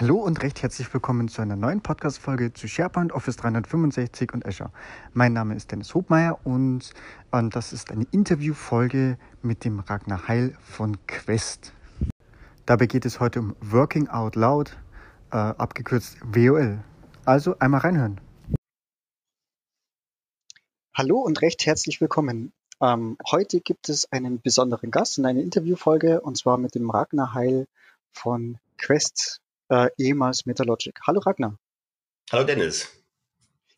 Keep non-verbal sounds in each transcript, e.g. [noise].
Hallo und recht herzlich willkommen zu einer neuen Podcast-Folge zu SharePoint, Office 365 und Azure. Mein Name ist Dennis Hobmeier und ähm, das ist eine Interviewfolge mit dem Ragnar Heil von Quest. Dabei geht es heute um Working Out Loud, äh, abgekürzt WOL. Also einmal reinhören. Hallo und recht herzlich willkommen. Ähm, heute gibt es einen besonderen Gast in einer Interviewfolge und zwar mit dem Ragnar Heil von Quest äh, ehemals Metalogic. Hallo Ragnar. Hallo Dennis.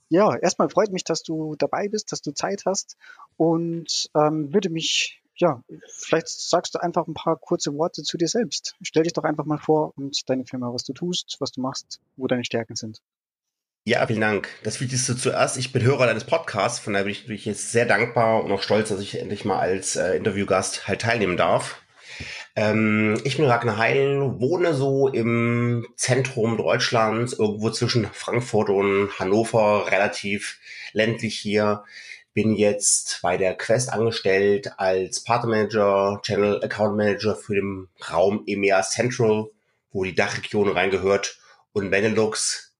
Ja, erstmal freut mich, dass du dabei bist, dass du Zeit hast und ähm, würde mich, ja, vielleicht sagst du einfach ein paar kurze Worte zu dir selbst. Stell dich doch einfach mal vor und deine Firma, was du tust, was du machst, wo deine Stärken sind. Ja, vielen Dank. Das Wichtigste zuerst, ich bin Hörer deines Podcasts, von daher bin ich natürlich jetzt sehr dankbar und auch stolz, dass ich endlich mal als äh, Interviewgast halt teilnehmen darf. Ähm, ich bin Ragnar Heil, wohne so im Zentrum Deutschlands, irgendwo zwischen Frankfurt und Hannover, relativ ländlich hier. Bin jetzt bei der Quest angestellt als Partnermanager, Channel Account Manager für den Raum EMEA Central, wo die Dachregion reingehört und Benelux.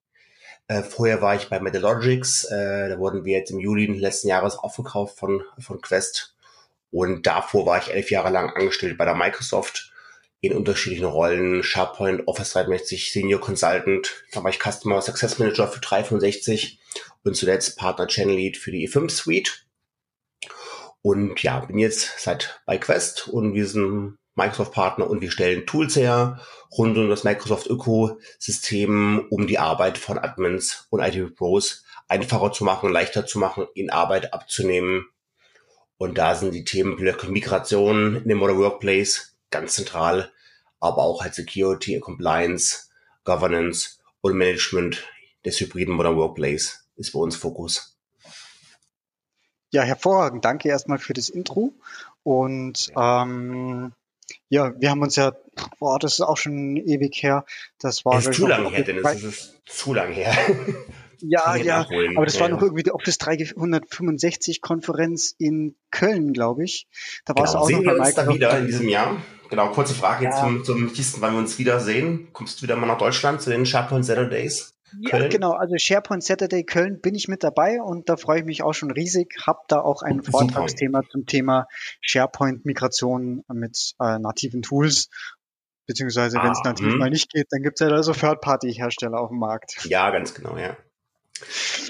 Äh, vorher war ich bei Metalogics, äh, da wurden wir jetzt im Juli letzten Jahres aufgekauft von, von Quest und davor war ich elf Jahre lang angestellt bei der Microsoft in unterschiedlichen Rollen. SharePoint, Office 360, Senior Consultant. Da war ich Customer Success Manager für 365 und zuletzt Partner Channel Lead für die E5 Suite. Und ja, bin jetzt seit bei Quest und wir sind Microsoft-Partner und wir stellen Tools her rund um das Microsoft-Ökosystem, um die Arbeit von Admins und IT-Pros einfacher zu machen, leichter zu machen, ihnen Arbeit abzunehmen und da sind die Themenblöcke Migration in dem Modern Workplace ganz zentral, aber auch halt Security, Compliance, Governance und Management des hybriden Modern Workplace ist bei uns Fokus. Ja, hervorragend. Danke erstmal für das Intro. Und ähm, ja, wir haben uns ja, boah, das ist auch schon ewig her. Das war es ist zu lange her, Dennis. Das ist zu lange her. [laughs] Ja, ja, aber das war noch irgendwie die Office 365 Konferenz in Köln, glaube ich. Da war genau. es auch Sehen noch wir uns da wieder in diesem Jahr? Genau, kurze Frage jetzt ja. zum, zum Kisten, wann wir uns wiedersehen. Kommst du wieder mal nach Deutschland zu den SharePoint Saturdays? Ja, genau. Also SharePoint Saturday Köln bin ich mit dabei und da freue ich mich auch schon riesig. Hab da auch ein Vortragsthema zum Thema SharePoint Migration mit äh, nativen Tools beziehungsweise wenn es ah, nativ hm. mal nicht geht, dann gibt es ja da so Third-Party-Hersteller auf dem Markt. Ja, ganz genau, ja.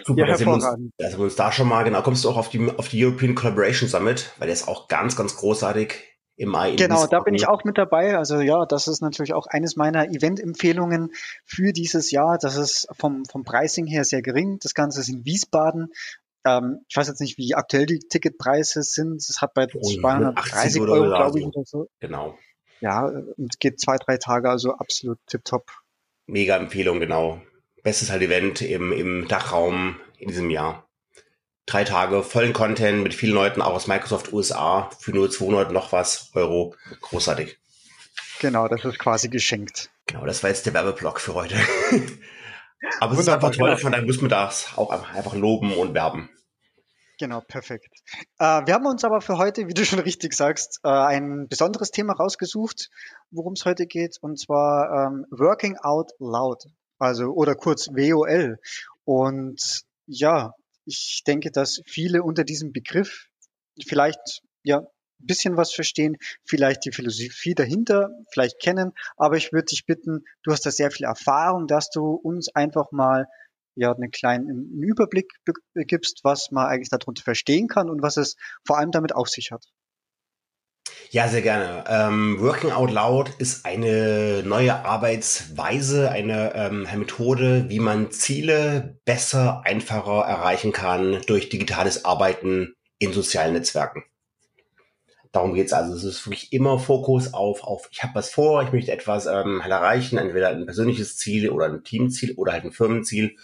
Super, ja, da, sind wir uns, da sind wir uns da schon mal, genau, kommst du auch auf die, auf die European Collaboration Summit, weil der ist auch ganz, ganz großartig im Mai. Genau, da bin ich auch mit dabei. Also ja, das ist natürlich auch eines meiner Event-Empfehlungen für dieses Jahr. Das ist vom, vom Pricing her sehr gering. Das Ganze ist in Wiesbaden. Ähm, ich weiß jetzt nicht, wie aktuell die Ticketpreise sind. Es hat bei 230 Euro, glaube ich, oder so. Genau. Ja, und geht zwei, drei Tage, also absolut tipptopp. Mega Empfehlung, genau bestes halt Event im, im Dachraum in diesem Jahr. Drei Tage vollen Content mit vielen Leuten, auch aus Microsoft USA, für nur 200 noch was Euro. Großartig. Genau, das ist quasi geschenkt. Genau, das war jetzt der Werbeblock für heute. [laughs] Aber es ist einfach toll, genau. von daher müssen wir das auch einfach loben und werben. Genau, perfekt. Äh, wir haben uns aber für heute, wie du schon richtig sagst, äh, ein besonderes Thema rausgesucht, worum es heute geht, und zwar ähm, Working Out Loud also oder kurz WOL. Und ja, ich denke, dass viele unter diesem Begriff vielleicht ja ein bisschen was verstehen, vielleicht die Philosophie dahinter, vielleicht kennen, aber ich würde dich bitten, du hast da sehr viel Erfahrung, dass du uns einfach mal ja einen kleinen Überblick gibst, was man eigentlich darunter verstehen kann und was es vor allem damit auf sich hat. Ja, sehr gerne. Ähm, Working Out Loud ist eine neue Arbeitsweise, eine ähm, Methode, wie man Ziele besser, einfacher erreichen kann durch digitales Arbeiten in sozialen Netzwerken. Darum geht's also. Es ist wirklich immer Fokus auf, auf ich habe was vor, ich möchte etwas ähm, halt erreichen, entweder ein persönliches Ziel oder ein Teamziel oder halt ein Firmenziel.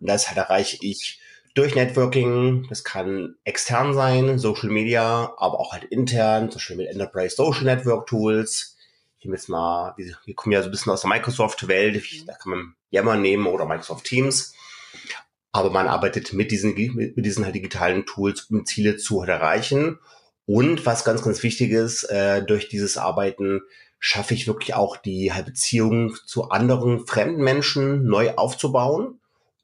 Und das halt erreiche ich durch Networking. Das kann extern sein, Social Media, aber auch halt intern, zum Beispiel mit Enterprise Social Network Tools. Hier jetzt mal, wir kommen ja so ein bisschen aus der Microsoft-Welt, da kann man Yammer nehmen oder Microsoft Teams. Aber man arbeitet mit diesen, mit diesen halt digitalen Tools, um Ziele zu erreichen. Und was ganz, ganz wichtig ist, äh, durch dieses Arbeiten schaffe ich wirklich auch die halt Beziehung zu anderen fremden Menschen neu aufzubauen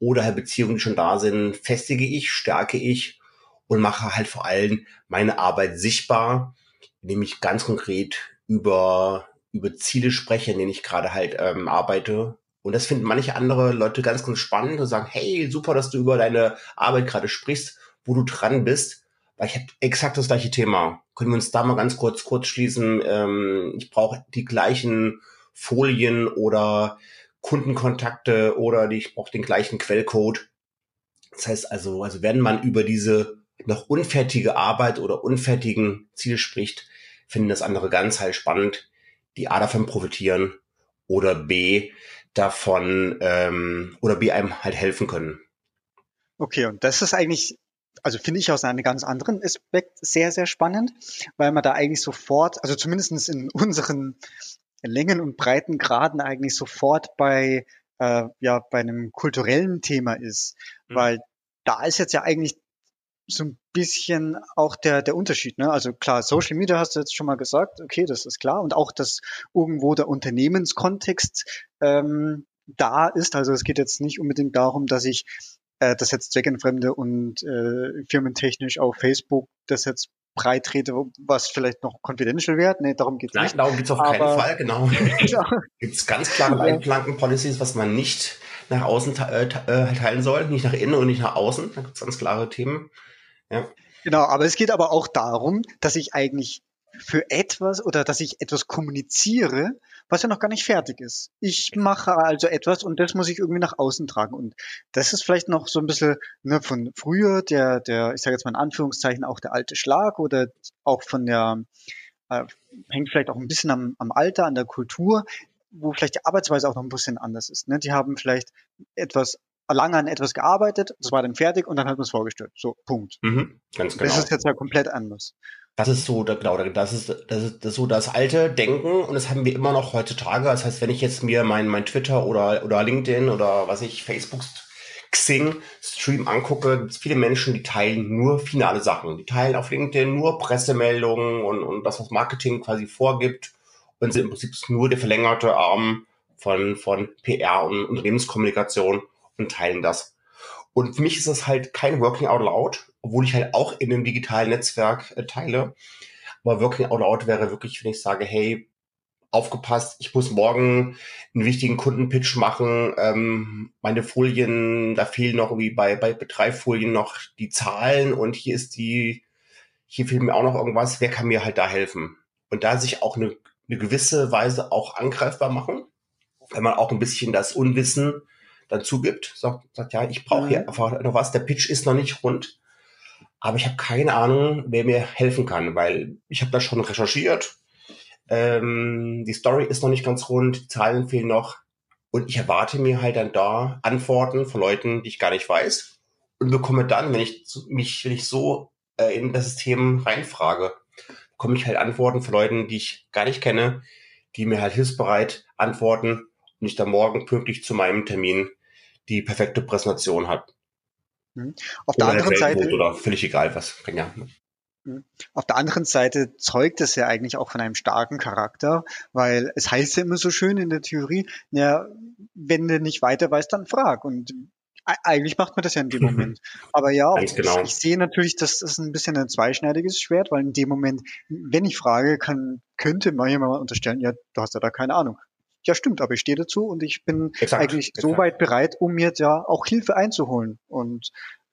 oder halt Beziehungen, die schon da sind, festige ich, stärke ich und mache halt vor allem meine Arbeit sichtbar, indem ich ganz konkret über, über Ziele spreche, in denen ich gerade halt ähm, arbeite. Und das finden manche andere Leute ganz, ganz spannend und sagen, hey, super, dass du über deine Arbeit gerade sprichst, wo du dran bist. Weil ich habe exakt das gleiche Thema. Können wir uns da mal ganz kurz kurz schließen? Ähm, ich brauche die gleichen Folien oder Kundenkontakte oder ich brauche den gleichen Quellcode. Das heißt also, also wenn man über diese noch unfertige Arbeit oder unfertigen Ziele spricht, finden das andere ganz halt spannend, die A davon profitieren oder B davon ähm, oder B einem halt helfen können. Okay, und das ist eigentlich also finde ich aus einem ganz anderen Aspekt sehr, sehr spannend, weil man da eigentlich sofort, also zumindestens in unseren Längen und Breitengraden eigentlich sofort bei, äh, ja, bei einem kulturellen Thema ist. Mhm. Weil da ist jetzt ja eigentlich so ein bisschen auch der, der Unterschied. Ne? Also klar, Social Media hast du jetzt schon mal gesagt, okay, das ist klar. Und auch, dass irgendwo der Unternehmenskontext ähm, da ist. Also es geht jetzt nicht unbedingt darum, dass ich äh, das jetzt zweckentfremde und äh, firmentechnisch auf Facebook das jetzt breit trete, was vielleicht noch confidential wäre. Nee, darum geht's Nein, nicht. darum geht's auf Aber, keinen Fall, genau. [laughs] genau. gibt's ganz klare Leitplanken-Policies, was man nicht nach außen äh, äh, teilen soll, nicht nach innen und nicht nach außen. Da gibt's ganz klare Themen. Ja. Genau, aber es geht aber auch darum, dass ich eigentlich für etwas oder dass ich etwas kommuniziere, was ja noch gar nicht fertig ist. Ich mache also etwas und das muss ich irgendwie nach außen tragen. Und das ist vielleicht noch so ein bisschen ne, von früher, der, der, ich sage jetzt mal in Anführungszeichen, auch der alte Schlag oder auch von der, äh, hängt vielleicht auch ein bisschen am, am Alter, an der Kultur, wo vielleicht die Arbeitsweise auch noch ein bisschen anders ist. Ne? Die haben vielleicht etwas lange an etwas gearbeitet, das war dann fertig und dann hat man es vorgestellt. So, Punkt. Mhm, ganz genau. Das ist jetzt ja komplett anders. Das ist so, genau, das ist, das ist, das ist so das alte Denken und das haben wir immer noch heutzutage. Das heißt, wenn ich jetzt mir mein, mein Twitter oder, oder LinkedIn oder was ich, Facebook, Xing Stream angucke, gibt es viele Menschen, die teilen nur finale Sachen. Die teilen auf LinkedIn nur Pressemeldungen und, und das, was Marketing quasi vorgibt und sind im Prinzip nur der verlängerte Arm von, von PR und Unternehmenskommunikation und teilen das. Und für mich ist das halt kein Working Out Loud, obwohl ich halt auch in einem digitalen Netzwerk äh, teile. Aber Working Out Loud wäre wirklich, wenn ich sage, hey, aufgepasst, ich muss morgen einen wichtigen Kundenpitch machen, ähm, meine Folien, da fehlen noch irgendwie bei, bei drei Folien noch die Zahlen und hier ist die, hier fehlt mir auch noch irgendwas, wer kann mir halt da helfen? Und da sich auch eine, eine gewisse Weise auch angreifbar machen, wenn man auch ein bisschen das Unwissen dann zugibt, sagt, sagt ja, ich brauche hier mhm. einfach noch was, der Pitch ist noch nicht rund, aber ich habe keine Ahnung, wer mir helfen kann, weil ich habe da schon recherchiert, ähm, die Story ist noch nicht ganz rund, die Zahlen fehlen noch. Und ich erwarte mir halt dann da Antworten von Leuten, die ich gar nicht weiß. Und bekomme dann, wenn ich mich, wenn ich so äh, in das System reinfrage, bekomme ich halt Antworten von Leuten, die ich gar nicht kenne, die mir halt hilfsbereit antworten und ich dann morgen pünktlich zu meinem Termin die perfekte Präsentation hat. Mhm. Auf der anderen Seite. Oder völlig egal was. Ja. Mhm. Auf der anderen Seite zeugt es ja eigentlich auch von einem starken Charakter, weil es heißt ja immer so schön in der Theorie, ja, wenn du nicht weiter weißt, dann frag. Und eigentlich macht man das ja in dem [laughs] Moment. Aber ja, genau. ich, ich, sehe natürlich, dass das ein bisschen ein zweischneidiges Schwert, weil in dem Moment, wenn ich frage, kann, könnte man jemand unterstellen, ja, du hast ja da keine Ahnung ja stimmt, aber ich stehe dazu und ich bin exakt, eigentlich exakt. so weit bereit, um mir da auch Hilfe einzuholen. Und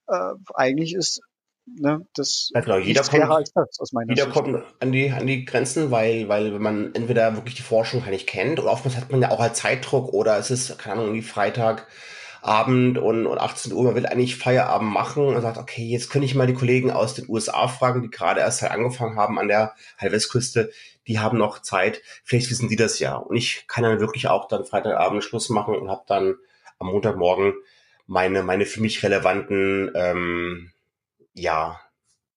äh, eigentlich ist ne, das ja, genau, jeder kommt, als das, aus meiner jeder Sicht. kommt an die, an die Grenzen, weil, weil wenn man entweder wirklich die Forschung gar nicht kennt oder oftmals hat man ja auch halt Zeitdruck oder es ist, keine Ahnung, wie Freitag, Abend und, und 18 Uhr, man will eigentlich Feierabend machen und sagt, okay, jetzt könnte ich mal die Kollegen aus den USA fragen, die gerade erst halt angefangen haben an der Halbwestküste, die haben noch Zeit, vielleicht wissen die das ja. Und ich kann dann wirklich auch dann Freitagabend Schluss machen und habe dann am Montagmorgen meine, meine für mich relevanten ähm, ja,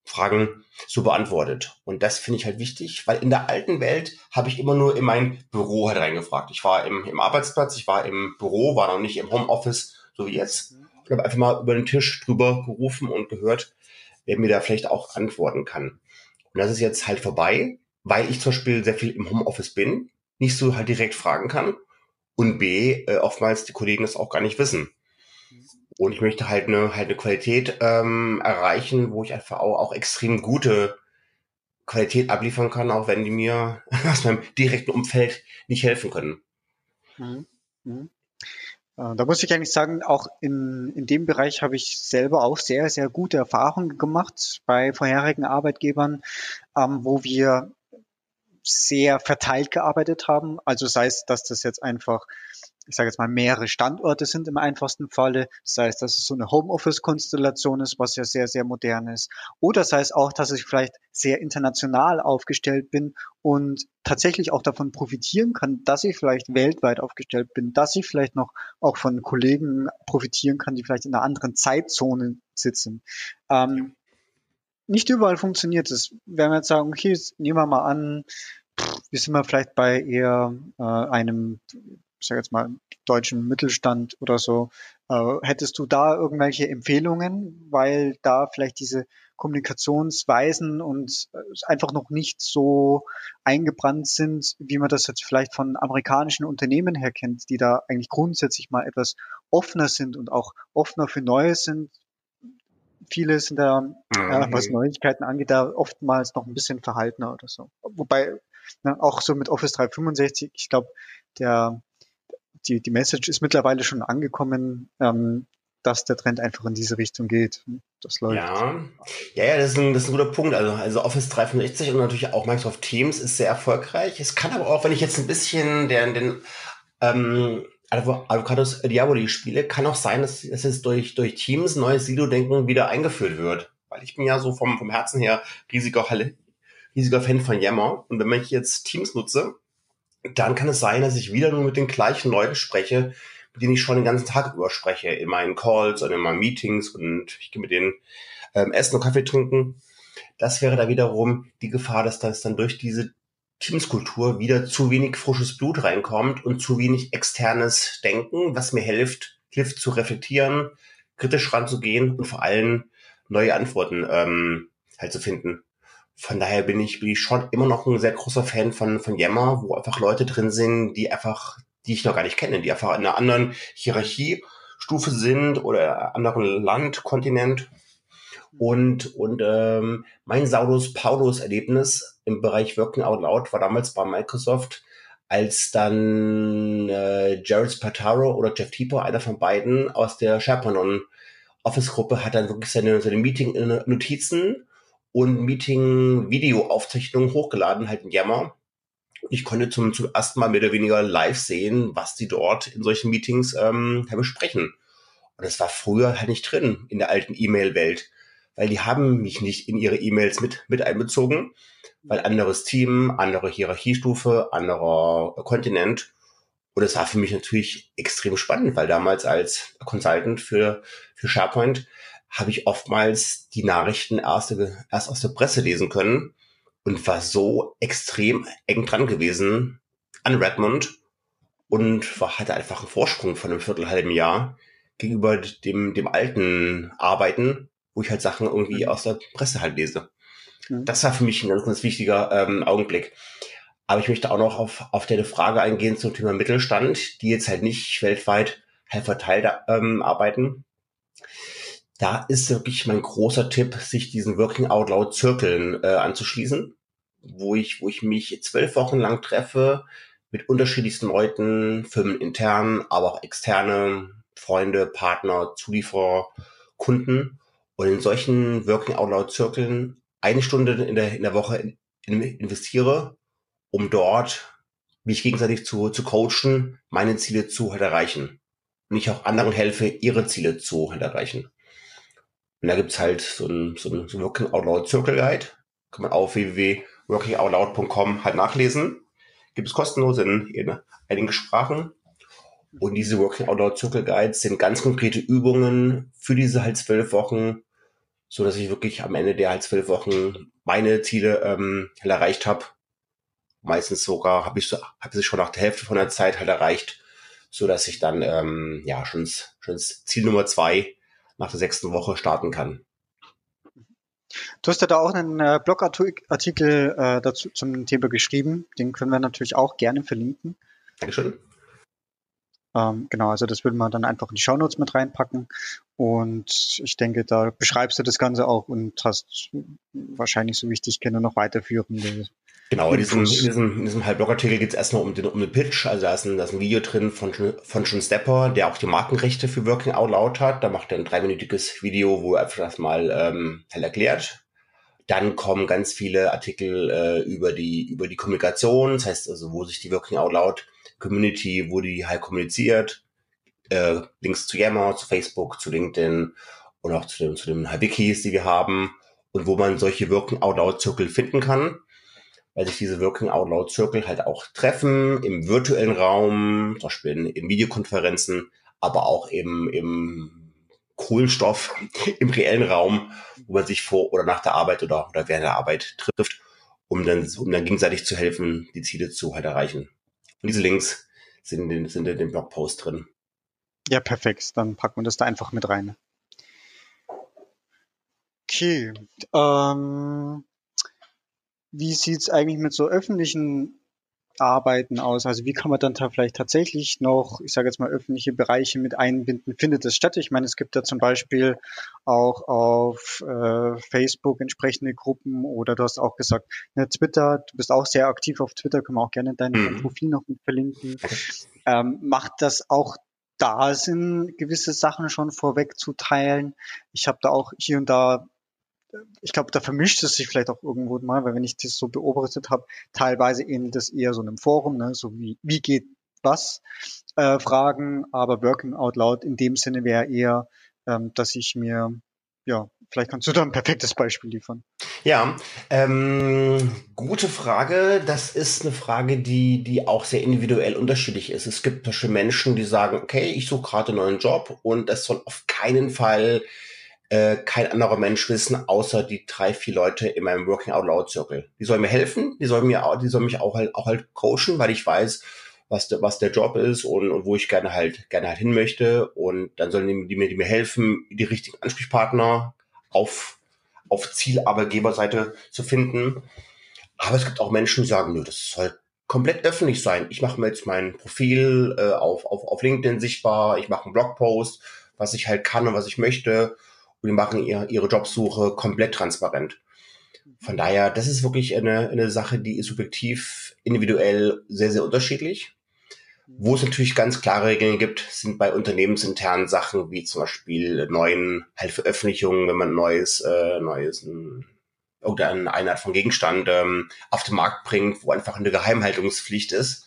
Fragen so beantwortet. Und das finde ich halt wichtig, weil in der alten Welt habe ich immer nur in mein Büro halt reingefragt. Ich war im, im Arbeitsplatz, ich war im Büro, war noch nicht im Homeoffice, so wie jetzt. Und habe einfach mal über den Tisch drüber gerufen und gehört, wer mir da vielleicht auch antworten kann. Und das ist jetzt halt vorbei, weil ich zum Beispiel sehr viel im Homeoffice bin. nicht so halt direkt fragen kann und B, äh, oftmals die Kollegen das auch gar nicht wissen. Und ich möchte halt eine, halt eine Qualität ähm, erreichen, wo ich einfach auch, extrem gute Qualität abliefern kann, auch wenn die mir [laughs] aus meinem direkten Umfeld nicht helfen können. Mhm. Mhm. Äh, da muss ich eigentlich sagen, auch in, in dem Bereich habe ich selber auch sehr, sehr gute Erfahrungen gemacht bei vorherigen Arbeitgebern, ähm, wo wir sehr verteilt gearbeitet haben. Also sei es, dass das jetzt einfach ich sage jetzt mal, mehrere Standorte sind im einfachsten Falle. Das heißt, dass es so eine Homeoffice-Konstellation ist, was ja sehr, sehr modern ist. Oder sei es auch, dass ich vielleicht sehr international aufgestellt bin und tatsächlich auch davon profitieren kann, dass ich vielleicht weltweit aufgestellt bin, dass ich vielleicht noch auch von Kollegen profitieren kann, die vielleicht in einer anderen Zeitzone sitzen. Ähm, nicht überall funktioniert es. Wenn wir jetzt sagen, okay, nehmen wir mal an, wir sind mal vielleicht bei eher äh, einem ich sage jetzt mal, deutschen Mittelstand oder so. Äh, hättest du da irgendwelche Empfehlungen, weil da vielleicht diese Kommunikationsweisen und äh, einfach noch nicht so eingebrannt sind, wie man das jetzt vielleicht von amerikanischen Unternehmen her kennt, die da eigentlich grundsätzlich mal etwas offener sind und auch offener für Neues sind. Viele sind da, äh, was Neuigkeiten angeht, da oftmals noch ein bisschen verhaltener oder so. Wobei, ne, auch so mit Office 365, ich glaube, der die, die Message ist mittlerweile schon angekommen, ähm, dass der Trend einfach in diese Richtung geht. Das läuft. Ja, ja, ja das, ist ein, das ist ein guter Punkt. Also, also Office 365 und natürlich auch Microsoft Teams ist sehr erfolgreich. Es kann aber auch, wenn ich jetzt ein bisschen den, den ähm, Avocados Diaboli spiele, kann auch sein, dass, dass es durch, durch Teams neues Silo-Denken wieder eingeführt wird. Weil ich bin ja so vom, vom Herzen her riesiger, riesiger Fan von Yammer. Und wenn ich jetzt Teams nutze, dann kann es sein, dass ich wieder nur mit den gleichen Leuten spreche, mit denen ich schon den ganzen Tag über spreche, in meinen Calls und in meinen Meetings und ich gehe mit denen ähm, essen und Kaffee trinken. Das wäre da wiederum die Gefahr, dass das dann durch diese Teamskultur wieder zu wenig frisches Blut reinkommt und zu wenig externes Denken, was mir hilft, hilft zu reflektieren, kritisch ranzugehen und vor allem neue Antworten ähm, halt zu finden. Von daher bin ich, bin ich schon immer noch ein sehr großer Fan von, von Yammer, wo einfach Leute drin sind, die einfach, die ich noch gar nicht kenne, die einfach in einer anderen Hierarchiestufe sind oder anderen Land, Kontinent. Und, und ähm, mein Saulus Paulus Erlebnis im Bereich Working Out Loud war damals bei Microsoft, als dann äh, Jared Spataro oder Jeff Tipo, einer von beiden aus der SharePoint Office Gruppe, hat dann wirklich seine, seine Meeting-Notizen und Meeting-Video-Aufzeichnungen hochgeladen, halt in Yammer. Ich konnte zum, zum ersten Mal mehr oder weniger live sehen, was die dort in solchen Meetings ähm, besprechen. Und das war früher halt nicht drin in der alten E-Mail-Welt, weil die haben mich nicht in ihre E-Mails mit, mit einbezogen, weil anderes Team, andere Hierarchiestufe, anderer Kontinent. Und das war für mich natürlich extrem spannend, weil damals als Consultant für, für SharePoint habe ich oftmals die Nachrichten erst, erst aus der Presse lesen können und war so extrem eng dran gewesen an Redmond und war, hatte einfach einen Vorsprung von einem Viertelhalben Jahr gegenüber dem, dem alten Arbeiten, wo ich halt Sachen irgendwie mhm. aus der Presse halt lese. Mhm. Das war für mich ein ganz, ganz wichtiger ähm, Augenblick. Aber ich möchte auch noch auf, auf deine Frage eingehen zum Thema Mittelstand, die jetzt halt nicht weltweit halt verteilt ähm, arbeiten da ist wirklich mein großer Tipp, sich diesen Working Out Loud Zirkeln äh, anzuschließen, wo ich, wo ich mich zwölf Wochen lang treffe mit unterschiedlichsten Leuten, Firmen intern, aber auch externe Freunde, Partner, Zulieferer, Kunden. Und in solchen Working Out Loud Zirkeln eine Stunde in der, in der Woche in, in investiere, um dort mich gegenseitig zu, zu coachen, meine Ziele zu halt erreichen. Und ich auch anderen helfe, ihre Ziele zu halt erreichen. Und da gibt's halt so ein, so ein, Working Out Loud Circle Guide. Kann man auf www.workingoutloud.com halt nachlesen. Gibt es kostenlos in, in einigen Sprachen. Und diese Working Out Loud Circle Guides sind ganz konkrete Übungen für diese halt zwölf Wochen, so dass ich wirklich am Ende der halt zwölf Wochen meine Ziele ähm, halt erreicht habe. Meistens sogar habe ich so, habe ich schon nach der Hälfte von der Zeit halt erreicht, so dass ich dann ähm, ja schon schon Ziel Nummer zwei nach der sechsten Woche starten kann. Du hast ja da auch einen äh, Blogartikel äh, dazu zum Thema geschrieben. Den können wir natürlich auch gerne verlinken. Dankeschön. Ähm, genau, also das würden wir dann einfach in die Shownotes mit reinpacken. Und ich denke, da beschreibst du das Ganze auch und hast wahrscheinlich, so wie ich dich kenne, noch weiterführende. Genau, in diesem, in diesem, in diesem Halbblogartikel geht es erstmal um den, um den Pitch. Also da ist, ein, da ist ein Video drin von, von John Stepper, der auch die Markenrechte für Working Out Loud hat. Da macht er ein dreiminütiges Video, wo er einfach das mal ähm, halt erklärt. Dann kommen ganz viele Artikel äh, über die über die Kommunikation, das heißt also, wo sich die Working Out Loud Community, wo die halt kommuniziert. Äh, Links zu Yammer, zu Facebook, zu LinkedIn und auch zu den, zu den Wikis, die wir haben und wo man solche Working Out Loud Zirkel finden kann, weil sich diese Working Out Loud Zirkel halt auch treffen im virtuellen Raum, zum Beispiel in, Videokonferenzen, aber auch im, im Kohlenstoff [laughs] im reellen Raum, wo man sich vor oder nach der Arbeit oder, oder während der Arbeit trifft, um dann, um dann gegenseitig zu helfen, die Ziele zu halt erreichen. Und diese Links sind in, den, sind in dem Blogpost drin. Ja, perfekt. Dann packen wir das da einfach mit rein. Okay. Ähm, wie sieht's eigentlich mit so öffentlichen Arbeiten aus? Also wie kann man dann da vielleicht tatsächlich noch, ich sage jetzt mal, öffentliche Bereiche mit einbinden? Findet das statt? Ich meine, es gibt ja zum Beispiel auch auf äh, Facebook entsprechende Gruppen oder du hast auch gesagt, ne, Twitter, du bist auch sehr aktiv auf Twitter, können wir auch gerne dein mhm. Profil noch mit verlinken. Ähm, macht das auch da Sinn, gewisse Sachen schon vorweg zu teilen? Ich habe da auch hier und da ich glaube, da vermischt es sich vielleicht auch irgendwo mal, weil wenn ich das so beobachtet habe, teilweise ähnelt es eher so einem Forum, ne? so wie, wie geht was, äh, Fragen, aber Working Out Loud in dem Sinne wäre eher, ähm, dass ich mir, ja, vielleicht kannst du da ein perfektes Beispiel liefern. Ja, ähm, gute Frage. Das ist eine Frage, die, die auch sehr individuell unterschiedlich ist. Es gibt Menschen, die sagen, okay, ich suche gerade einen neuen Job und das soll auf keinen Fall äh, kein anderer Mensch wissen, außer die drei, vier Leute in meinem Working Out Loud Circle. Die sollen mir helfen, die sollen mir auch, die sollen mich auch halt, auch halt coachen, weil ich weiß, was, de, was der Job ist und, und wo ich gerne halt, gerne halt hin möchte. Und dann sollen die, die mir, die mir helfen, die richtigen Ansprechpartner auf, auf Zielarbeitgeberseite zu finden. Aber es gibt auch Menschen, die sagen, nö, das soll komplett öffentlich sein. Ich mache mir jetzt mein Profil äh, auf, auf, auf LinkedIn sichtbar, ich mache einen Blogpost, was ich halt kann und was ich möchte und die machen ihr, ihre Jobsuche komplett transparent. Von daher, das ist wirklich eine, eine Sache, die ist subjektiv, individuell sehr, sehr unterschiedlich. Wo es natürlich ganz klare Regeln gibt, sind bei unternehmensinternen Sachen wie zum Beispiel neuen halt Veröffentlichungen, wenn man neues, äh, neues oder eine Art von Gegenstand ähm, auf den Markt bringt, wo einfach eine Geheimhaltungspflicht ist,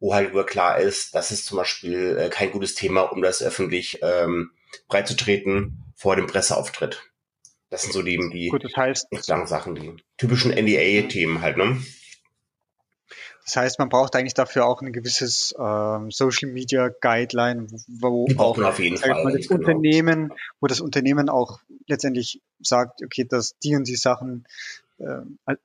wo halt nur klar ist, das ist zum Beispiel äh, kein gutes Thema, um das öffentlich ähm, breitzutreten vor dem Presseauftritt. Das sind so die, die Gut, das heißt, Sachen, die typischen NDA-Themen halt, ne? Das heißt, man braucht eigentlich dafür auch ein gewisses ähm, Social Media Guideline, wo auch auf jeden Fall, das genau. Unternehmen, wo das Unternehmen auch letztendlich sagt, okay, dass die und die Sachen äh,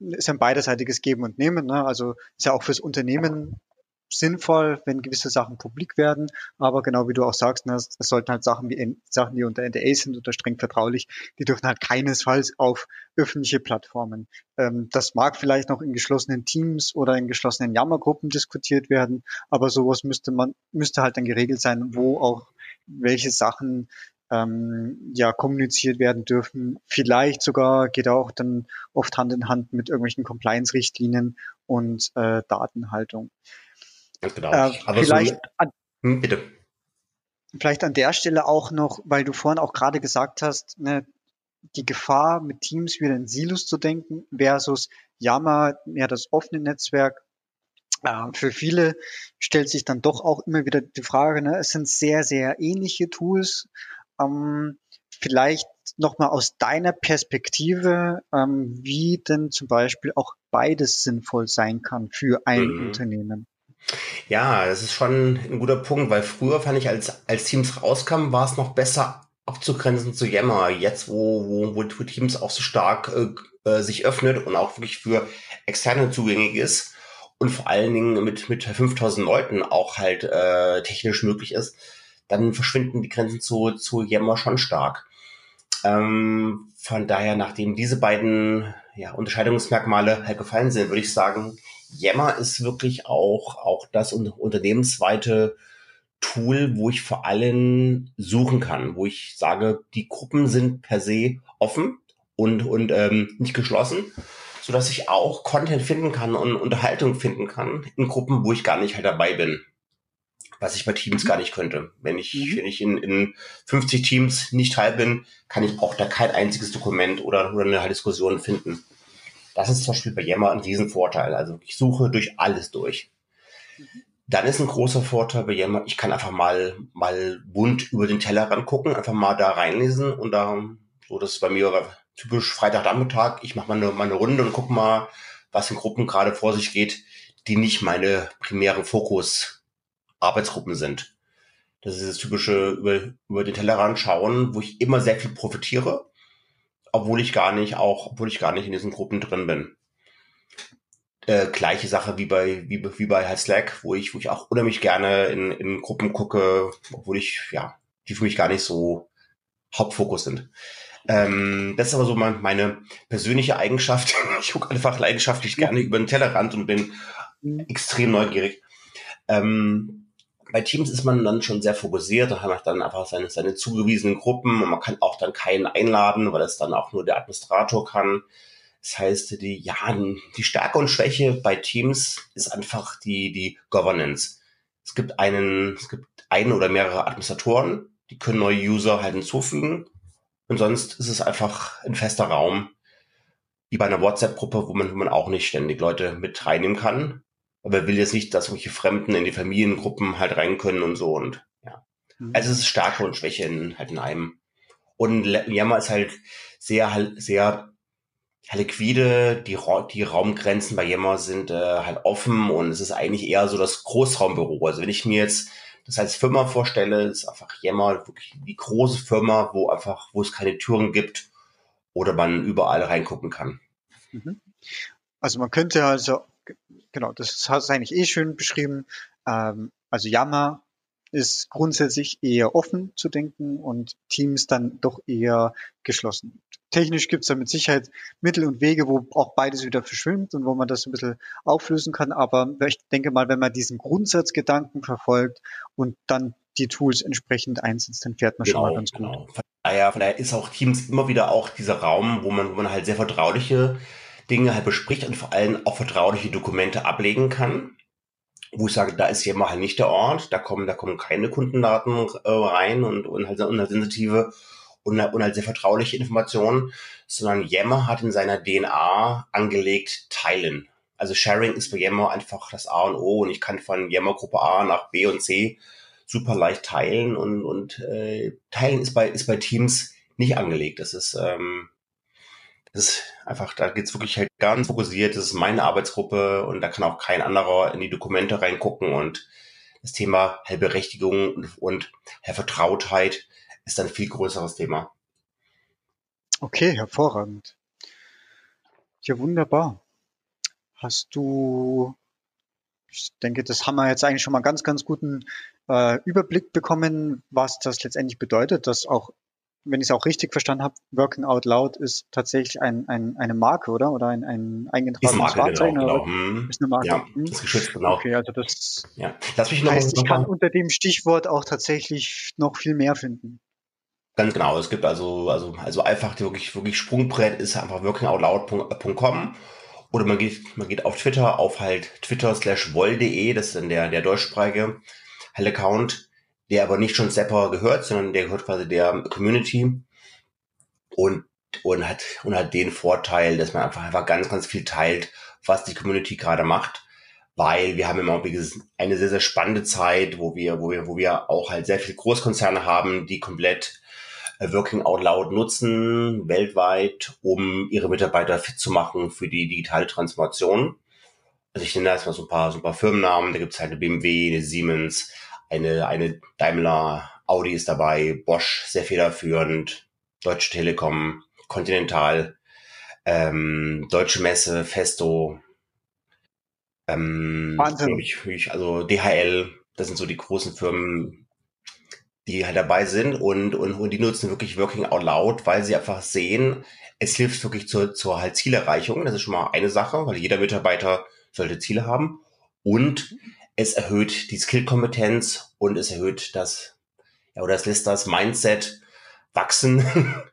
ist ein beiderseitiges Geben und Nehmen. Ne? Also ist ja auch fürs Unternehmen sinnvoll, wenn gewisse Sachen publik werden, aber genau wie du auch sagst, ne, es sollten halt Sachen wie Sachen, die unter NDA sind oder streng vertraulich, die dürfen halt keinesfalls auf öffentliche Plattformen. Ähm, das mag vielleicht noch in geschlossenen Teams oder in geschlossenen Jammergruppen diskutiert werden, aber sowas müsste man müsste halt dann geregelt sein, wo auch welche Sachen ähm, ja kommuniziert werden dürfen. Vielleicht sogar geht auch dann oft Hand in Hand mit irgendwelchen Compliance-Richtlinien und äh, Datenhaltung. Genau. Äh, Aber vielleicht, so, an, hm, bitte. vielleicht an der Stelle auch noch, weil du vorhin auch gerade gesagt hast, ne, die Gefahr, mit Teams wieder in Silos zu denken, versus Yammer, ja, das offene Netzwerk. Äh, für viele stellt sich dann doch auch immer wieder die Frage, ne, es sind sehr, sehr ähnliche Tools. Ähm, vielleicht nochmal aus deiner Perspektive, ähm, wie denn zum Beispiel auch beides sinnvoll sein kann für ein mhm. Unternehmen. Ja, das ist schon ein guter Punkt, weil früher fand ich, als, als Teams rauskamen, war es noch besser abzugrenzen zu Yammer. Jetzt, wo, wo, wo Teams auch so stark äh, äh, sich öffnet und auch wirklich für Externe zugänglich ist und vor allen Dingen mit, mit 5000 Leuten auch halt äh, technisch möglich ist, dann verschwinden die Grenzen zu, zu Yammer schon stark. Ähm, von daher, nachdem diese beiden ja, Unterscheidungsmerkmale halt gefallen sind, würde ich sagen, Yammer ist wirklich auch, auch das unternehmensweite Tool, wo ich vor allem suchen kann, wo ich sage, die Gruppen sind per se offen und, und ähm, nicht geschlossen, so dass ich auch Content finden kann und Unterhaltung finden kann in Gruppen, wo ich gar nicht halt dabei bin. Was ich bei Teams mhm. gar nicht könnte. Wenn ich, mhm. wenn ich in, in 50 Teams nicht teil bin, kann ich auch da kein einziges Dokument oder, oder eine Diskussion finden. Das ist zum Beispiel bei Yammer ein Riesenvorteil. Also ich suche durch alles durch. Mhm. Dann ist ein großer Vorteil bei Yammer, ich kann einfach mal, mal bunt über den Tellerrand gucken, einfach mal da reinlesen und da, so das ist bei mir typisch Freitagnachmittag, ich mache mal eine, mal eine Runde und gucke mal, was in Gruppen gerade vor sich geht, die nicht meine primären Fokus-Arbeitsgruppen sind. Das ist das typische über, über den Tellerrand schauen, wo ich immer sehr viel profitiere obwohl ich gar nicht auch, obwohl ich gar nicht in diesen Gruppen drin bin. Äh, gleiche Sache wie bei, wie, wie bei halt Slack, wo ich, wo ich auch unheimlich gerne in, in Gruppen gucke, obwohl ich, ja, die für mich gar nicht so Hauptfokus sind. Ähm, das ist aber so mein, meine persönliche Eigenschaft. [laughs] ich gucke einfach leidenschaftlich gerne über den Tellerrand und bin mhm. extrem neugierig. Ähm, bei Teams ist man dann schon sehr fokussiert, da hat man dann einfach seine, seine zugewiesenen Gruppen und man kann auch dann keinen einladen, weil es dann auch nur der Administrator kann. Das heißt, die, ja, die Stärke und Schwäche bei Teams ist einfach die, die Governance. Es gibt einen, es gibt einen oder mehrere Administratoren, die können neue User halt hinzufügen. Und sonst ist es einfach ein fester Raum, wie bei einer WhatsApp-Gruppe, wo man, wo man auch nicht ständig Leute mit reinnehmen kann aber er will jetzt nicht, dass solche Fremden in die Familiengruppen halt rein können und so und ja. Mhm. Also es ist Stärke und Schwäche in, halt in einem. Und Yammer ist halt sehr, sehr liquide, die, die Raumgrenzen bei Yammer sind äh, halt offen und es ist eigentlich eher so das Großraumbüro. Also wenn ich mir jetzt das als Firma vorstelle, ist einfach Yammer wirklich die große Firma, wo einfach, wo es keine Türen gibt oder man überall reingucken kann. Mhm. Also man könnte also genau, das hast du eigentlich eh schön beschrieben. Ähm, also Yammer ist grundsätzlich eher offen zu denken und Teams dann doch eher geschlossen. Technisch gibt es da mit Sicherheit Mittel und Wege, wo auch beides wieder verschwimmt und wo man das ein bisschen auflösen kann. Aber ich denke mal, wenn man diesen Grundsatzgedanken verfolgt und dann die Tools entsprechend einsetzt, dann fährt man genau, schon mal genau, ganz gut. Genau. Von daher, von daher ist auch Teams immer wieder auch dieser Raum, wo man, wo man halt sehr vertrauliche Dinge halt bespricht und vor allem auch vertrauliche Dokumente ablegen kann. Wo ich sage, da ist Yammer halt nicht der Ort, da kommen, da kommen keine Kundendaten äh, rein und, und, halt, und halt sensitive und, halt sehr vertrauliche Informationen, sondern Yammer hat in seiner DNA angelegt Teilen. Also Sharing ist bei Yammer einfach das A und O und ich kann von Yammer Gruppe A nach B und C super leicht teilen und, und äh, Teilen ist bei, ist bei Teams nicht angelegt. Das ist, ähm, ist einfach, da geht's wirklich halt ganz fokussiert. Das ist meine Arbeitsgruppe und da kann auch kein anderer in die Dokumente reingucken und das Thema Hellberechtigung und, und Vertrautheit ist ein viel größeres Thema. Okay, hervorragend. Ja, wunderbar. Hast du, ich denke, das haben wir jetzt eigentlich schon mal ganz, ganz guten äh, Überblick bekommen, was das letztendlich bedeutet, dass auch wenn ich es auch richtig verstanden habe, Working Out Loud ist tatsächlich ein, ein, eine Marke, oder? Oder ein, ein eingetragenes Wahrzeichen? Genau, genau. Hm. Ist eine Marke. Ja, hm. ist geschützt, genau. Okay, also das ja. Lass mich noch heißt, ich kann unter dem Stichwort auch tatsächlich noch viel mehr finden. Ganz genau. Es gibt also, also, also einfach wirklich, wirklich Sprungbrett ist einfach workingoutloud.com oder man geht, man geht auf Twitter auf halt twitter slash woll.de, das ist dann der, der deutschsprachige Account der aber nicht schon Zapper gehört, sondern der gehört quasi der Community und, und hat, und hat den Vorteil, dass man einfach, einfach ganz, ganz viel teilt, was die Community gerade macht. Weil wir haben im Augenblick eine sehr, sehr spannende Zeit, wo wir, wo wir, wo wir auch halt sehr viele Großkonzerne haben, die komplett äh, Working Out Loud nutzen, weltweit, um ihre Mitarbeiter fit zu machen für die digitale Transformation. Also ich nenne da erstmal so ein paar, so ein paar Firmennamen, da gibt es halt eine BMW, eine Siemens, eine, eine Daimler, Audi ist dabei, Bosch sehr federführend, Deutsche Telekom, Continental, ähm, Deutsche Messe, Festo, ähm, Wahnsinn. Ich, also DHL, das sind so die großen Firmen. die halt dabei sind und, und, und die nutzen wirklich Working Out Loud, weil sie einfach sehen, es hilft wirklich zur, zur halt Zielerreichung. Das ist schon mal eine Sache, weil jeder Mitarbeiter sollte Ziele haben. Und es erhöht die Skillkompetenz und es erhöht das, ja, oder es lässt das Mindset wachsen. [laughs]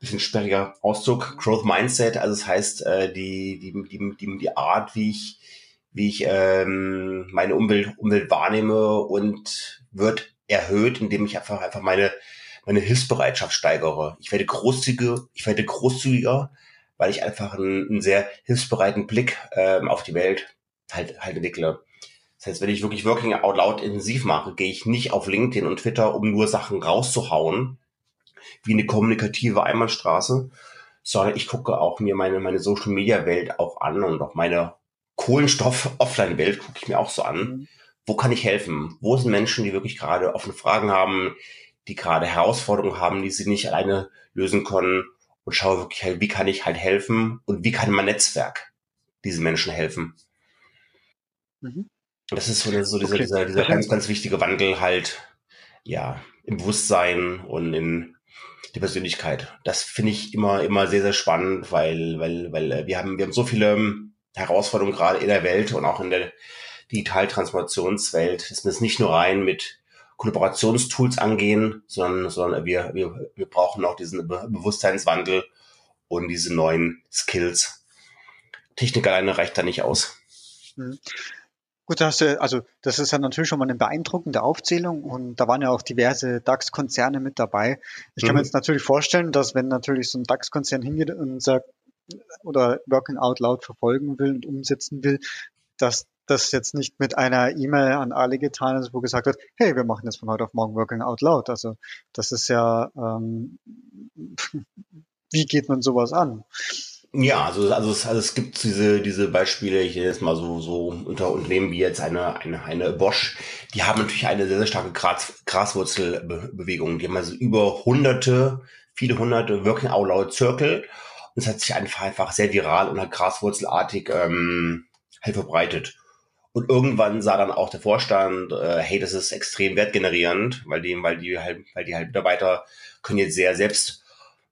Bisschen sperriger Ausdruck, Growth Mindset. Also das heißt, äh, die, die, die, die, die Art, wie ich, wie ich ähm, meine Umwelt, Umwelt wahrnehme und wird erhöht, indem ich einfach, einfach meine, meine Hilfsbereitschaft steigere. Ich werde großzügiger, ich werde großzügiger, weil ich einfach einen, einen sehr hilfsbereiten Blick ähm, auf die Welt halt, halt entwickle. Das heißt, wenn ich wirklich Working Out Loud intensiv mache, gehe ich nicht auf LinkedIn und Twitter, um nur Sachen rauszuhauen, wie eine kommunikative Einbahnstraße, sondern ich gucke auch mir meine, meine Social Media Welt auch an und auch meine Kohlenstoff Offline Welt gucke ich mir auch so an. Mhm. Wo kann ich helfen? Wo sind Menschen, die wirklich gerade offene Fragen haben, die gerade Herausforderungen haben, die sie nicht alleine lösen können und schaue wirklich, wie kann ich halt helfen und wie kann mein Netzwerk diesen Menschen helfen? Mhm. Das ist so, so dieser, okay. dieser, dieser ganz, ganz wichtige Wandel halt, ja, im Bewusstsein und in die Persönlichkeit. Das finde ich immer, immer sehr, sehr spannend, weil, weil, weil äh, wir haben, wir haben so viele ähm, Herausforderungen gerade in der Welt und auch in der Digitaltransformationswelt, dass wir es nicht nur rein mit Kollaborationstools angehen, sondern, sondern wir, wir, wir brauchen auch diesen Be Bewusstseinswandel und diese neuen Skills. Technik alleine reicht da nicht aus. Mhm. Gut, da hast du, also das ist ja natürlich schon mal eine beeindruckende Aufzählung und da waren ja auch diverse DAX-Konzerne mit dabei. Ich kann mhm. mir jetzt natürlich vorstellen, dass wenn natürlich so ein DAX-Konzern hingeht und sagt, oder Working Out Loud verfolgen will und umsetzen will, dass das jetzt nicht mit einer E-Mail an alle getan ist, wo gesagt wird, hey, wir machen jetzt von heute auf morgen Working Out Loud. Also das ist ja, ähm, [laughs] wie geht man sowas an? Ja, also, also, es, also es gibt diese, diese Beispiele, ich jetzt mal so, so unter Unternehmen wie jetzt eine, eine, eine Bosch, die haben natürlich eine sehr, sehr starke Gras, Graswurzelbewegung. Die haben also über hunderte, viele hunderte Working Out Loud Circle. Und es hat sich einfach, einfach sehr viral und hat graswurzelartig ähm, halt verbreitet. Und irgendwann sah dann auch der Vorstand, äh, hey, das ist extrem wertgenerierend, weil die, weil die halt, weil die halt Mitarbeiter können jetzt sehr selbst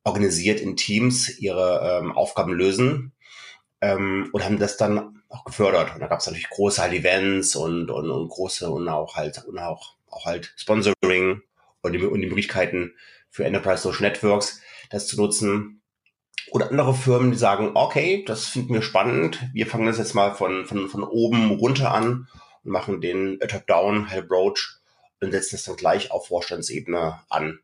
organisiert in Teams ihre ähm, Aufgaben lösen ähm, und haben das dann auch gefördert. Und da gab es natürlich große halt Events und, und, und große und auch halt und auch, auch halt Sponsoring und die, und die Möglichkeiten für Enterprise Social Networks, das zu nutzen. Oder andere Firmen, die sagen, okay, das finden wir spannend, wir fangen das jetzt mal von, von, von oben runter an und machen den Top-Down Approach und setzen das dann gleich auf Vorstandsebene an.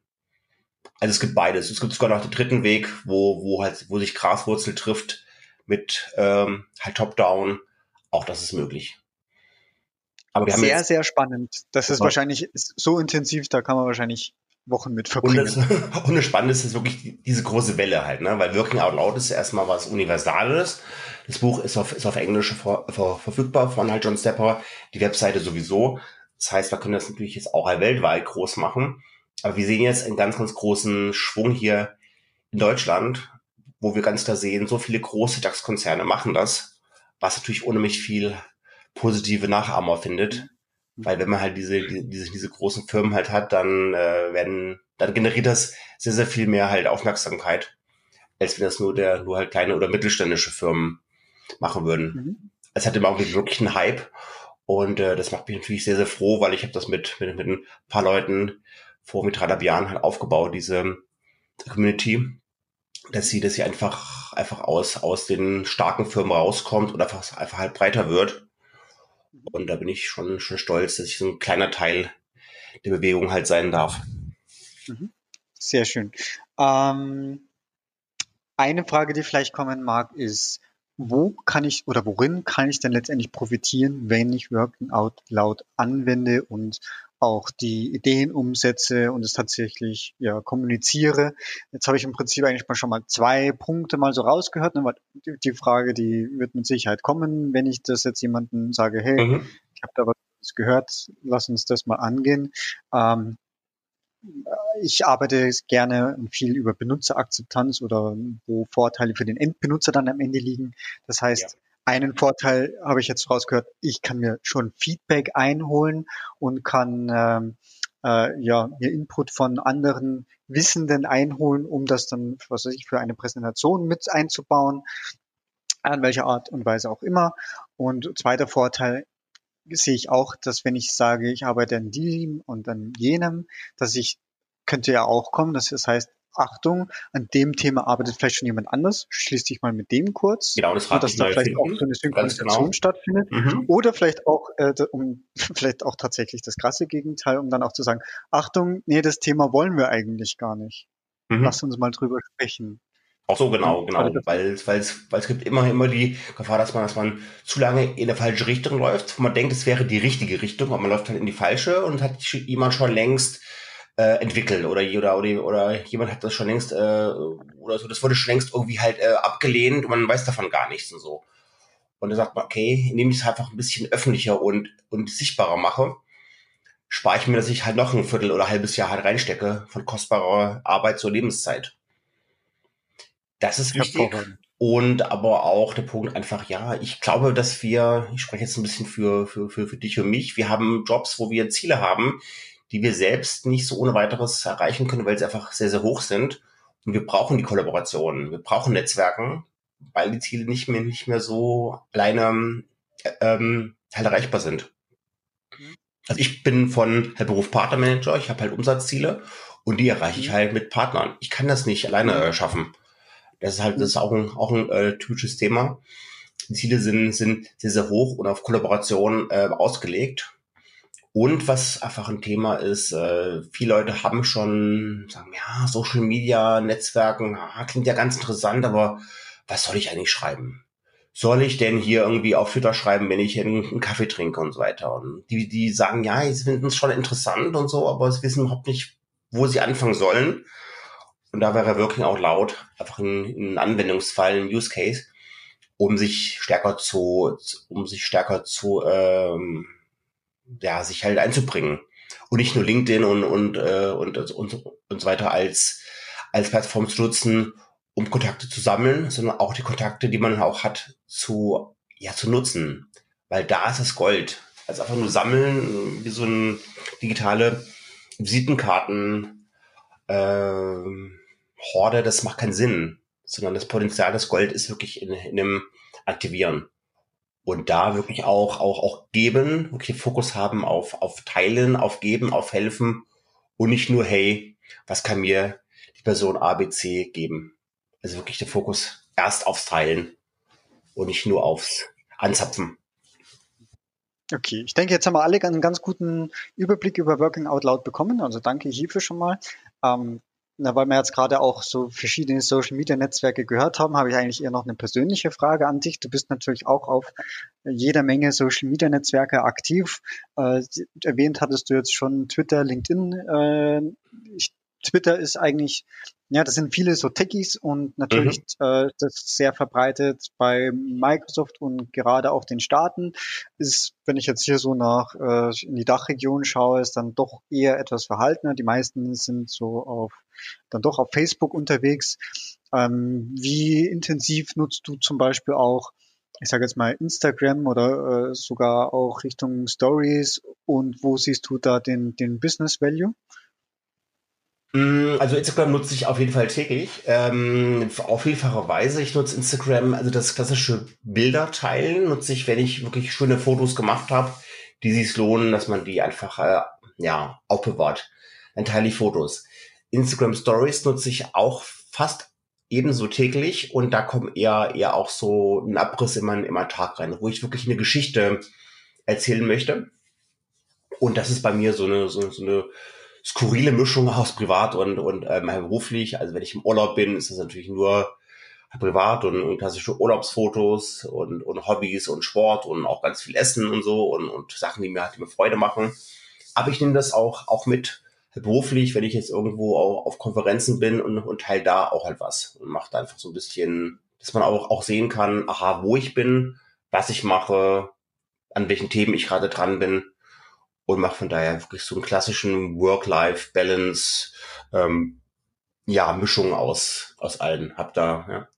Also es gibt beides. Es gibt sogar noch den dritten Weg, wo, wo halt, wo sich Graswurzel trifft mit ähm, halt Top-Down. Auch das ist möglich. Aber wir haben sehr, sehr spannend. Das ist wahrscheinlich so intensiv, da kann man wahrscheinlich Wochen mit verbringen. Und das, [laughs] und das Spannende ist wirklich diese große Welle halt, ne? Weil Working Out Loud ist erstmal was Universales. Das Buch ist auf, ist auf Englisch ver, ver, verfügbar von halt John Stepper. Die Webseite sowieso. Das heißt, wir können das natürlich jetzt auch halt weltweit groß machen. Aber wir sehen jetzt einen ganz, ganz großen Schwung hier in Deutschland, wo wir ganz klar sehen, so viele große DAX-Konzerne machen das, was natürlich unheimlich viel positive Nachahmer findet. Mhm. Weil wenn man halt diese, diese, diese großen Firmen halt hat, dann äh, werden, dann generiert das sehr, sehr viel mehr halt Aufmerksamkeit, als wenn das nur der, nur halt kleine oder mittelständische Firmen machen würden. Mhm. Es hat im Augenblick wirklich einen Hype und äh, das macht mich natürlich sehr, sehr froh, weil ich habe das mit, mit, mit ein paar Leuten vor mit dreieinhalb Jahren halt aufgebaut, diese Community, dass sie, dass sie einfach, einfach aus, aus den starken Firmen rauskommt und einfach, einfach halt breiter wird. Und da bin ich schon, schon stolz, dass ich so ein kleiner Teil der Bewegung halt sein darf. Mhm. Sehr schön. Ähm, eine Frage, die vielleicht kommen mag, ist, wo kann ich oder worin kann ich denn letztendlich profitieren, wenn ich Working Out Loud anwende und auch die Ideen umsetze und es tatsächlich ja kommuniziere. Jetzt habe ich im Prinzip eigentlich mal schon mal zwei Punkte mal so rausgehört. Ne? Die Frage, die wird mit Sicherheit kommen, wenn ich das jetzt jemandem sage, hey, mhm. ich habe da was gehört, lass uns das mal angehen. Ähm, ich arbeite gerne viel über Benutzerakzeptanz oder wo Vorteile für den Endbenutzer dann am Ende liegen. Das heißt, ja. Einen Vorteil habe ich jetzt rausgehört, ich kann mir schon Feedback einholen und kann ähm, äh, ja, mir Input von anderen Wissenden einholen, um das dann, was weiß ich, für eine Präsentation mit einzubauen, an welcher Art und Weise auch immer. Und zweiter Vorteil sehe ich auch, dass wenn ich sage, ich arbeite an diesem und an jenem, dass ich könnte ja auch kommen, das heißt, Achtung, an dem Thema arbeitet vielleicht schon jemand anders, schließ dich mal mit dem kurz. Genau, das dass da vielleicht finden. auch so eine Synchronisation genau. stattfindet. Mhm. Oder vielleicht auch, äh, um [laughs] vielleicht auch tatsächlich das krasse Gegenteil, um dann auch zu sagen, Achtung, nee, das Thema wollen wir eigentlich gar nicht. Mhm. Lass uns mal drüber sprechen. Auch so genau, genau, weil, weil es, weil es gibt immer, immer die Gefahr, dass man, dass man zu lange in der falsche Richtung läuft. Man denkt, es wäre die richtige Richtung, aber man läuft halt in die falsche und hat jemand schon längst äh, entwickelt oder, oder, oder, oder jemand hat das schon längst, äh, oder so, das wurde schon längst irgendwie halt äh, abgelehnt und man weiß davon gar nichts und so. Und dann sagt man, okay, indem ich es einfach ein bisschen öffentlicher und, und sichtbarer mache, spare ich mir, dass ich halt noch ein Viertel oder ein halbes Jahr halt reinstecke von kostbarer Arbeit zur Lebenszeit. Das ist wichtig. Und aber auch der Punkt einfach, ja, ich glaube, dass wir, ich spreche jetzt ein bisschen für, für, für, für dich und mich, wir haben Jobs, wo wir Ziele haben, die wir selbst nicht so ohne weiteres erreichen können, weil sie einfach sehr, sehr hoch sind. Und wir brauchen die Kollaboration, wir brauchen Netzwerken, weil die Ziele nicht mehr, nicht mehr so alleine ähm, halt erreichbar sind. Mhm. Also ich bin von halt Beruf Partnermanager, ich habe halt Umsatzziele und die erreiche ich mhm. halt mit Partnern. Ich kann das nicht alleine äh, schaffen. Das ist halt, das ist auch ein, auch ein äh, typisches Thema. Die Ziele sind, sind sehr, sehr hoch und auf Kollaboration äh, ausgelegt. Und was einfach ein Thema ist, äh, viele Leute haben schon, sagen, ja, Social Media, Netzwerken, ah, klingt ja ganz interessant, aber was soll ich eigentlich schreiben? Soll ich denn hier irgendwie auf Twitter schreiben, wenn ich einen Kaffee trinke und so weiter? Und die, die sagen, ja, sie finden es schon interessant und so, aber sie wissen überhaupt nicht, wo sie anfangen sollen. Und da wäre Working Out Loud einfach ein, ein Anwendungsfall, ein Use Case, um sich stärker zu, um sich stärker zu, ähm, ja, sich halt einzubringen. Und nicht nur LinkedIn und, und, äh, und, und, und so weiter als, als Plattform zu nutzen, um Kontakte zu sammeln, sondern auch die Kontakte, die man auch hat, zu, ja, zu nutzen. Weil da ist das Gold. Also einfach nur sammeln, wie so ein digitale Visitenkarten, ähm, Horde, das macht keinen Sinn, sondern das Potenzial des Gold ist wirklich in, in dem Aktivieren. Und da wirklich auch, auch, auch geben, wirklich Fokus haben auf, auf Teilen, auf Geben, auf Helfen und nicht nur, hey, was kann mir die Person ABC geben? Also wirklich der Fokus erst aufs Teilen und nicht nur aufs Anzapfen. Okay, ich denke, jetzt haben wir alle einen ganz guten Überblick über Working Out Loud bekommen. Also danke hierfür schon mal. Ähm, na, weil wir jetzt gerade auch so verschiedene Social Media Netzwerke gehört haben, habe ich eigentlich eher noch eine persönliche Frage an dich. Du bist natürlich auch auf jeder Menge Social Media Netzwerke aktiv. Äh, erwähnt hattest du jetzt schon Twitter, LinkedIn. Äh, ich Twitter ist eigentlich, ja, das sind viele so Techies und natürlich mhm. äh, das sehr verbreitet bei Microsoft und gerade auch den Staaten. Ist, wenn ich jetzt hier so nach äh, in die Dachregion schaue, ist dann doch eher etwas verhaltener. Die meisten sind so auf dann doch auf Facebook unterwegs. Ähm, wie intensiv nutzt du zum Beispiel auch ich sage jetzt mal Instagram oder äh, sogar auch Richtung Stories und wo siehst du da den, den Business Value? Mm, also Instagram nutze ich auf jeden Fall täglich, ähm, auf vielfache Weise. Ich nutze Instagram, also das klassische Bilder teilen nutze ich, wenn ich wirklich schöne Fotos gemacht habe, die sich lohnen, dass man die einfach äh, ja aufbewahrt. Dann teile ich Fotos. Instagram Stories nutze ich auch fast ebenso täglich und da kommt eher eher auch so ein Abriss in meinen, in Tag rein, wo ich wirklich eine Geschichte erzählen möchte. Und das ist bei mir so eine so, so eine skurrile Mischung aus privat und, und ähm, beruflich. Also wenn ich im Urlaub bin, ist das natürlich nur privat und, und klassische Urlaubsfotos und, und Hobbys und Sport und auch ganz viel Essen und so und, und Sachen, die mir halt immer Freude machen. Aber ich nehme das auch, auch mit beruflich, wenn ich jetzt irgendwo auch auf Konferenzen bin und, und teile da auch halt was und mache da einfach so ein bisschen, dass man auch, auch sehen kann, aha, wo ich bin, was ich mache, an welchen Themen ich gerade dran bin und mache von daher wirklich so einen klassischen Work-Life-Balance, ähm, ja, Mischung aus, aus allen. Hab da, ja.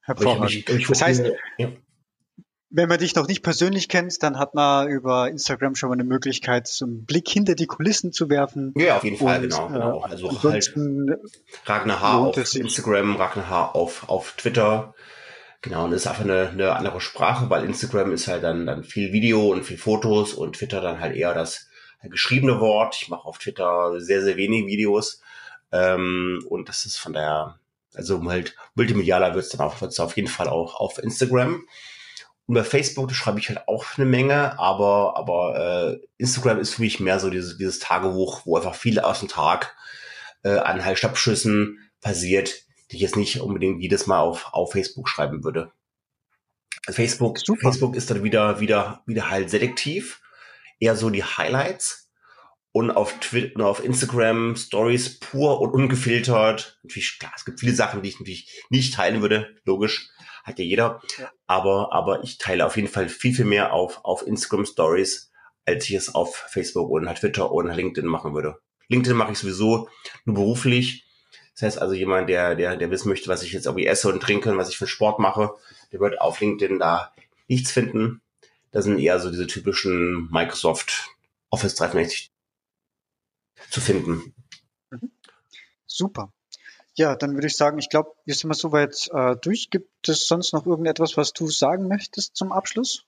Hervorragend. Ich, ich das heißt, ja. Wenn man dich noch nicht persönlich kennt, dann hat man über Instagram schon mal eine Möglichkeit, so einen Blick hinter die Kulissen zu werfen. Ja, auf jeden Fall, und, genau. genau. Äh, also halt Ragnar H. auf Instagram, Ragnar H. auf, auf Twitter. Genau, und das ist einfach eine, eine andere Sprache, weil Instagram ist halt dann, dann viel Video und viel Fotos und Twitter dann halt eher das geschriebene Wort. Ich mache auf Twitter sehr, sehr wenig Videos. Ähm, und das ist von der, also halt multimedialer wird es dann auch, wird's auf jeden Fall auch auf Instagram. Und bei Facebook schreibe ich halt auch eine Menge, aber, aber äh, Instagram ist für mich mehr so dieses, dieses Tagebuch, wo einfach viel aus dem Tag äh, an halt Stabschüssen passiert, die ich jetzt nicht unbedingt jedes Mal auf, auf Facebook schreiben würde. Facebook, Super. Facebook ist dann wieder, wieder, wieder halt selektiv, eher so die Highlights und auf Twitter, auf Instagram Stories pur und ungefiltert. Natürlich, klar, es gibt viele Sachen, die ich natürlich nicht teilen würde, logisch, hat ja jeder. Ja. Aber, aber ich teile auf jeden Fall viel, viel mehr auf, auf Instagram Stories, als ich es auf Facebook und Twitter und LinkedIn machen würde. LinkedIn mache ich sowieso nur beruflich. Das heißt also jemand, der, der, der wissen möchte, was ich jetzt irgendwie esse und trinke und was ich für Sport mache, der wird auf LinkedIn da nichts finden. Das sind eher so diese typischen Microsoft Office 365 zu finden. Super. Ja, dann würde ich sagen, ich glaube, wir sind mal soweit äh, durch. Gibt es sonst noch irgendetwas, was du sagen möchtest zum Abschluss?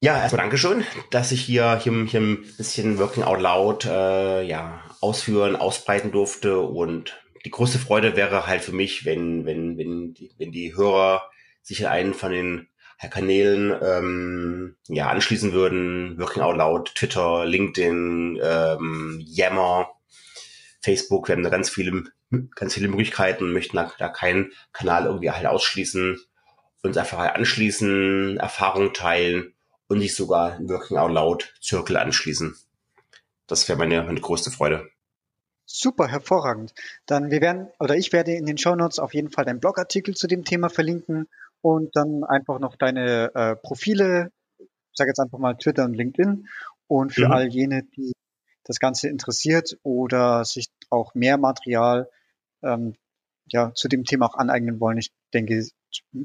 Ja, erstmal Dankeschön, dass ich hier, hier, hier ein bisschen Working Out Loud äh, ja, ausführen, ausbreiten durfte. Und die größte Freude wäre halt für mich, wenn, wenn, wenn, die, wenn die Hörer sich einen von den Kanälen ähm, ja, anschließen würden. Working Out Loud, Twitter, LinkedIn, ähm, Yammer, Facebook. Wir haben da ganz viele, ganz viele Möglichkeiten, möchten da, da keinen Kanal irgendwie halt ausschließen, uns einfach halt anschließen, Erfahrungen teilen und sich sogar in Working Out Loud Zirkel anschließen. Das wäre meine, meine größte Freude. Super, hervorragend. Dann wir werden oder ich werde in den Show Notes auf jeden Fall deinen Blogartikel zu dem Thema verlinken und dann einfach noch deine äh, Profile, sag jetzt einfach mal Twitter und LinkedIn. Und für mhm. all jene, die das Ganze interessiert oder sich auch mehr Material ähm, ja, zu dem Thema auch aneignen wollen, ich denke,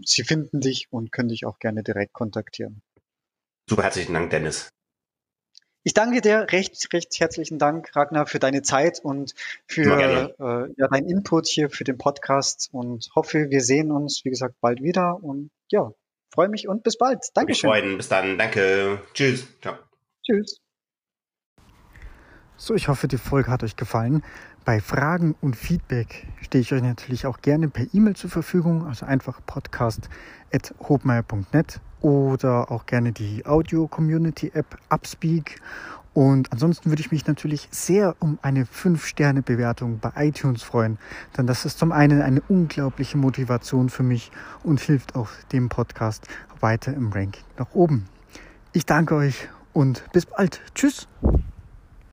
sie finden dich und können dich auch gerne direkt kontaktieren. Super herzlichen Dank, Dennis. Ich danke dir recht, recht herzlichen Dank, Ragnar, für deine Zeit und für äh, ja, deinen Input hier für den Podcast und hoffe, wir sehen uns, wie gesagt, bald wieder und ja, freue mich und bis bald. Dankeschön. Freuen. Bis dann. Danke. Tschüss. Ciao. Tschüss. So, ich hoffe, die Folge hat euch gefallen. Bei Fragen und Feedback stehe ich euch natürlich auch gerne per E-Mail zur Verfügung, also einfach podcast.hobmeier.net oder auch gerne die Audio-Community-App Upspeak. Und ansonsten würde ich mich natürlich sehr um eine 5-Sterne-Bewertung bei iTunes freuen, denn das ist zum einen eine unglaubliche Motivation für mich und hilft auch dem Podcast weiter im Ranking nach oben. Ich danke euch und bis bald. Tschüss.